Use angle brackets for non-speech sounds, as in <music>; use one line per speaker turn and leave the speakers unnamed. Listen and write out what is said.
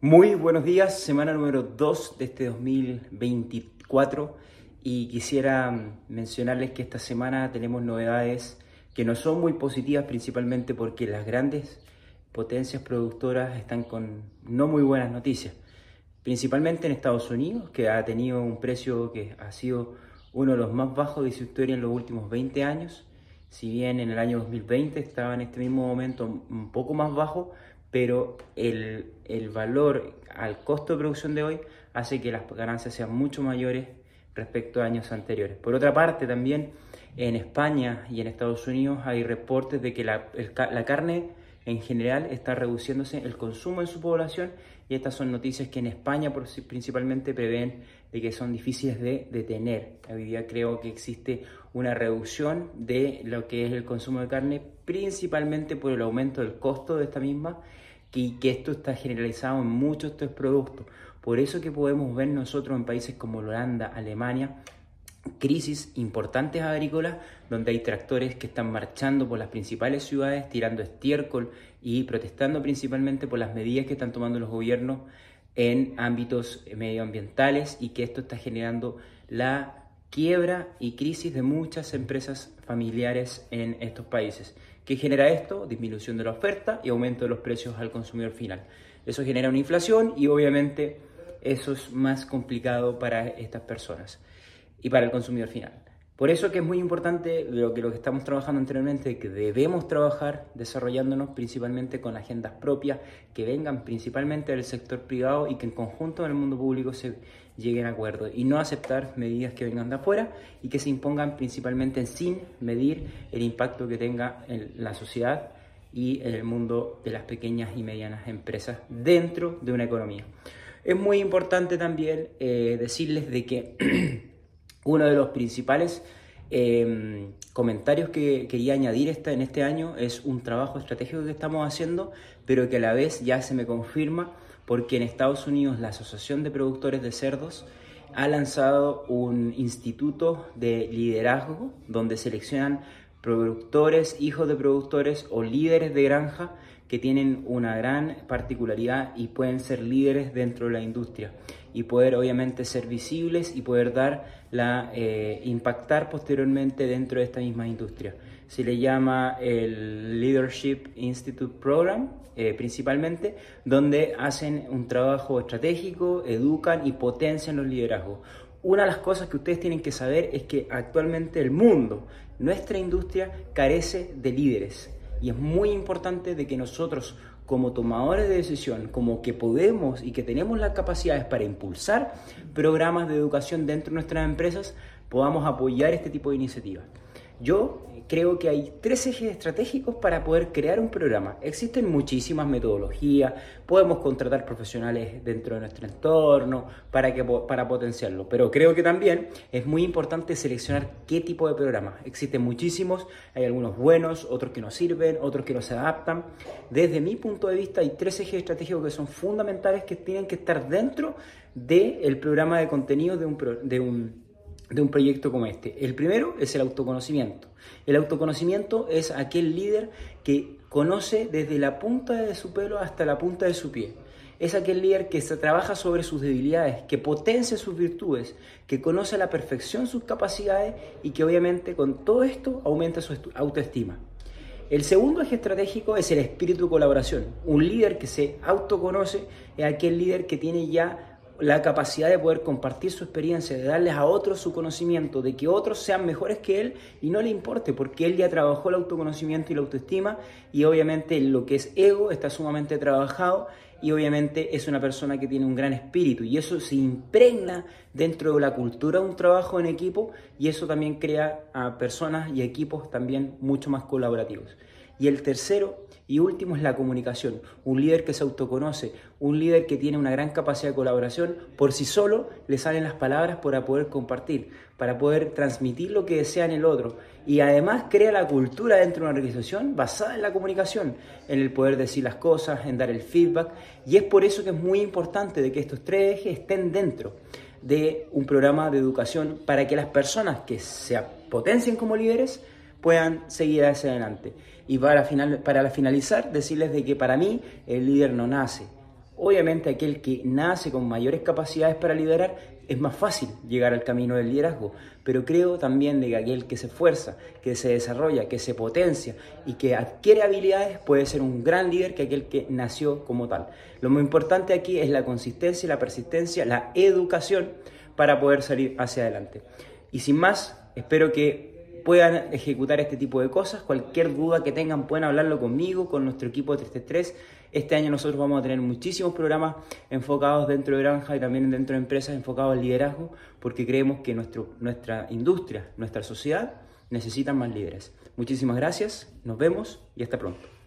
Muy buenos días, semana número 2 de este 2024 y quisiera mencionarles que esta semana tenemos novedades que no son muy positivas principalmente porque las grandes potencias productoras están con no muy buenas noticias, principalmente en Estados Unidos que ha tenido un precio que ha sido uno de los más bajos de su historia en los últimos 20 años, si bien en el año 2020 estaba en este mismo momento un poco más bajo, pero el, el, valor al costo de producción de hoy hace que las ganancias sean mucho mayores respecto a años anteriores. Por otra parte, también en España y en Estados Unidos hay reportes de que la, la carne en general está reduciéndose el consumo en su población y estas son noticias que en España principalmente prevén de que son difíciles de detener. Hoy día creo que existe una reducción de lo que es el consumo de carne, principalmente por el aumento del costo de esta misma y que esto está generalizado en muchos de estos productos. Por eso que podemos ver nosotros en países como Holanda, Alemania, crisis importantes agrícolas, donde hay tractores que están marchando por las principales ciudades, tirando estiércol y protestando principalmente por las medidas que están tomando los gobiernos en ámbitos medioambientales y que esto está generando la quiebra y crisis de muchas empresas familiares en estos países. ¿Qué genera esto? Disminución de la oferta y aumento de los precios al consumidor final. Eso genera una inflación y obviamente eso es más complicado para estas personas y para el consumidor final. Por eso que es muy importante lo que, lo que estamos trabajando anteriormente, que debemos trabajar desarrollándonos principalmente con agendas propias que vengan principalmente del sector privado y que en conjunto en el mundo público se lleguen a acuerdos y no aceptar medidas que vengan de afuera y que se impongan principalmente sin medir el impacto que tenga en la sociedad y en el mundo de las pequeñas y medianas empresas dentro de una economía. Es muy importante también eh, decirles de que <clears throat> Uno de los principales em, comentarios que quería añadir en este año es un trabajo estratégico que estamos haciendo, pero que a la vez ya se me confirma porque en Estados Unidos la Asociación de Productores de Cerdos ha lanzado un instituto de liderazgo donde seleccionan productores, hijos de productores o líderes de granja que tienen una gran particularidad y pueden ser líderes dentro de la industria y poder obviamente ser visibles y poder dar la eh, impactar posteriormente dentro de esta misma industria. Se le llama el Leadership Institute Program eh, principalmente, donde hacen un trabajo estratégico, educan y potencian los liderazgos. Una de las cosas que ustedes tienen que saber es que actualmente el mundo, nuestra industria, carece de líderes y es muy importante de que nosotros como tomadores de decisión, como que podemos y que tenemos las capacidades para impulsar programas de educación dentro de nuestras empresas, podamos apoyar este tipo de iniciativas. Yo creo que hay tres ejes estratégicos para poder crear un programa. Existen muchísimas metodologías, podemos contratar profesionales dentro de nuestro entorno para, que, para potenciarlo, pero creo que también es muy importante seleccionar qué tipo de programa. Existen muchísimos, hay algunos buenos, otros que no sirven, otros que no se adaptan. Desde mi punto de vista hay tres ejes estratégicos que son fundamentales que tienen que estar dentro del programa de contenido de un, de un de un proyecto como este. El primero es el autoconocimiento. El autoconocimiento es aquel líder que conoce desde la punta de su pelo hasta la punta de su pie. Es aquel líder que se trabaja sobre sus debilidades, que potencia sus virtudes, que conoce a la perfección sus capacidades y que obviamente con todo esto aumenta su autoestima. El segundo eje estratégico es el espíritu de colaboración. Un líder que se autoconoce es aquel líder que tiene ya la capacidad de poder compartir su experiencia, de darles a otros su conocimiento, de que otros sean mejores que él y no le importe, porque él ya trabajó el autoconocimiento y la autoestima y obviamente lo que es ego está sumamente trabajado y obviamente es una persona que tiene un gran espíritu y eso se impregna dentro de la cultura de un trabajo en equipo y eso también crea a personas y equipos también mucho más colaborativos. Y el tercero y último es la comunicación. Un líder que se autoconoce, un líder que tiene una gran capacidad de colaboración, por sí solo le salen las palabras para poder compartir, para poder transmitir lo que desea en el otro. Y además crea la cultura dentro de una organización basada en la comunicación, en el poder decir las cosas, en dar el feedback. Y es por eso que es muy importante de que estos tres ejes estén dentro de un programa de educación para que las personas que se potencien como líderes puedan seguir hacia adelante. Y para, final, para finalizar, decirles de que para mí el líder no nace, Obviamente aquel que nace con mayores capacidades para liderar es más fácil llegar al camino del liderazgo, pero creo también de que aquel que se esfuerza, que se desarrolla, que se potencia y que adquiere habilidades puede ser un gran líder que aquel que nació como tal. Lo muy importante aquí es la consistencia, la persistencia, la educación para poder salir hacia adelante. Y sin más, espero que puedan ejecutar este tipo de cosas. Cualquier duda que tengan pueden hablarlo conmigo, con nuestro equipo de 333. Este año nosotros vamos a tener muchísimos programas enfocados dentro de Granja y también dentro de empresas enfocados al liderazgo, porque creemos que nuestro, nuestra industria, nuestra sociedad necesitan más líderes. Muchísimas gracias, nos vemos y hasta pronto.